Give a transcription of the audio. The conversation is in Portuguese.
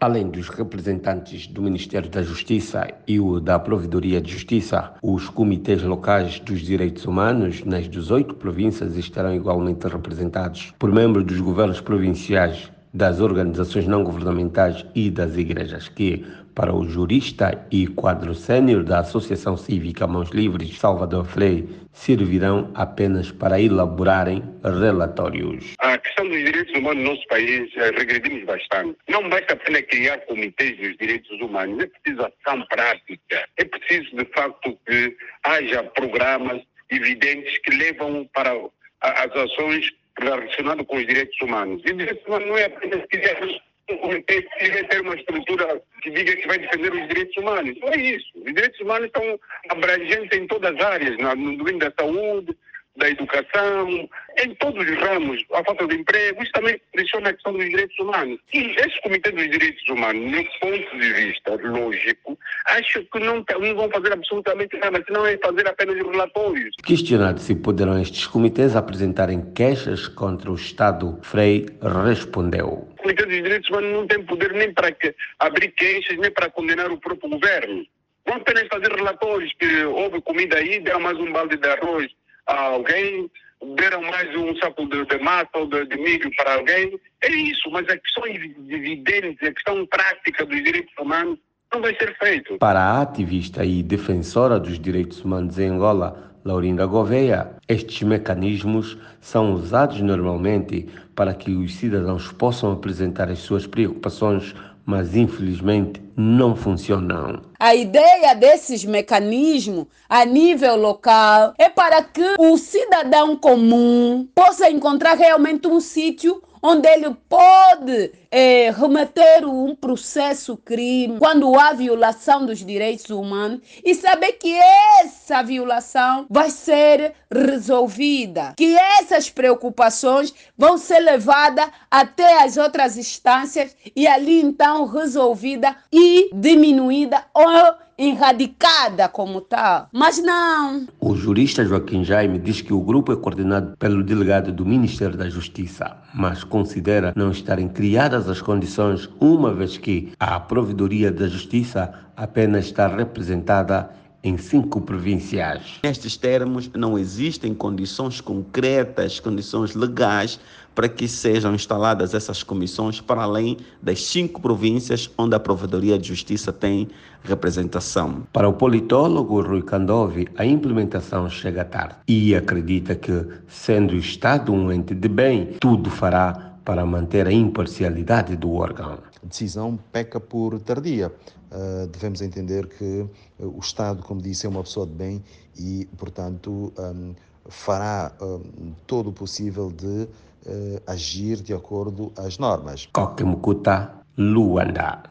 Além dos representantes do Ministério da Justiça e o da Provedoria de Justiça, os comitês locais dos direitos humanos nas 18 províncias estarão igualmente representados por membros dos governos provinciais das organizações não governamentais e das igrejas, que, para o jurista e quadro sênior da Associação Cívica Mãos Livres Salvador Frei, servirão apenas para elaborarem relatórios. A questão dos direitos humanos no nosso país eh, regredimos bastante. Não basta apenas criar comitês dos direitos humanos, é preciso ação prática. É preciso, de facto, que haja programas evidentes que levam para as ações relacionado com os direitos humanos. E direitos humanos não é apenas criar comitê que ter uma estrutura que diga que vai defender os direitos humanos. Não é isso. Os direitos humanos estão abrangentes em todas as áreas, no domínio da saúde, da educação, em todos os ramos, a falta de emprego, isso também pressiona a questão dos direitos humanos. E esse Comitê dos Direitos Humanos, no ponto de vista lógico, acho que não, não vão fazer absolutamente nada, senão é fazer apenas relatórios. Questionado se poderão estes comitês apresentarem queixas contra o Estado, Frei respondeu. O Comitê dos Direitos Humanos não tem poder nem para abrir queixas, nem para condenar o próprio governo. Vão apenas fazer relatórios que houve comida aí, deram mais um balde de arroz alguém, deram mais um saco de, de massa ou de, de, milho para alguém. É isso, mas a questão evidente, a questão prática dos direitos humanos não vai ser feito. Para a ativista e defensora dos direitos humanos em Angola, Laurinda Gouveia, estes mecanismos são usados normalmente para que os cidadãos possam apresentar as suas preocupações mas infelizmente não funcionam. A ideia desses mecanismos a nível local é para que o cidadão comum possa encontrar realmente um sítio onde ele pode é, remeter um processo crime quando há violação dos direitos humanos e saber que essa violação vai ser resolvida, que essas preocupações vão ser levadas até as outras instâncias e ali então resolvida e diminuída ou erradicada como tal. Mas não. O jurista Joaquim Jaime diz que o grupo é coordenado pelo delegado do Ministério da Justiça, mas considera não estarem criadas as condições, uma vez que a Provedoria da Justiça apenas está representada em cinco províncias. Nestes termos, não existem condições concretas, condições legais para que sejam instaladas essas comissões para além das cinco províncias onde a Provedoria de Justiça tem representação. Para o politólogo Rui Candovi, a implementação chega tarde e acredita que, sendo o Estado um ente de bem, tudo fará para manter a imparcialidade do órgão. A decisão peca por tardia. Uh, devemos entender que o Estado, como disse, é uma pessoa de bem e, portanto, um, fará um, todo o possível de uh, agir de acordo às normas. Coque Luanda.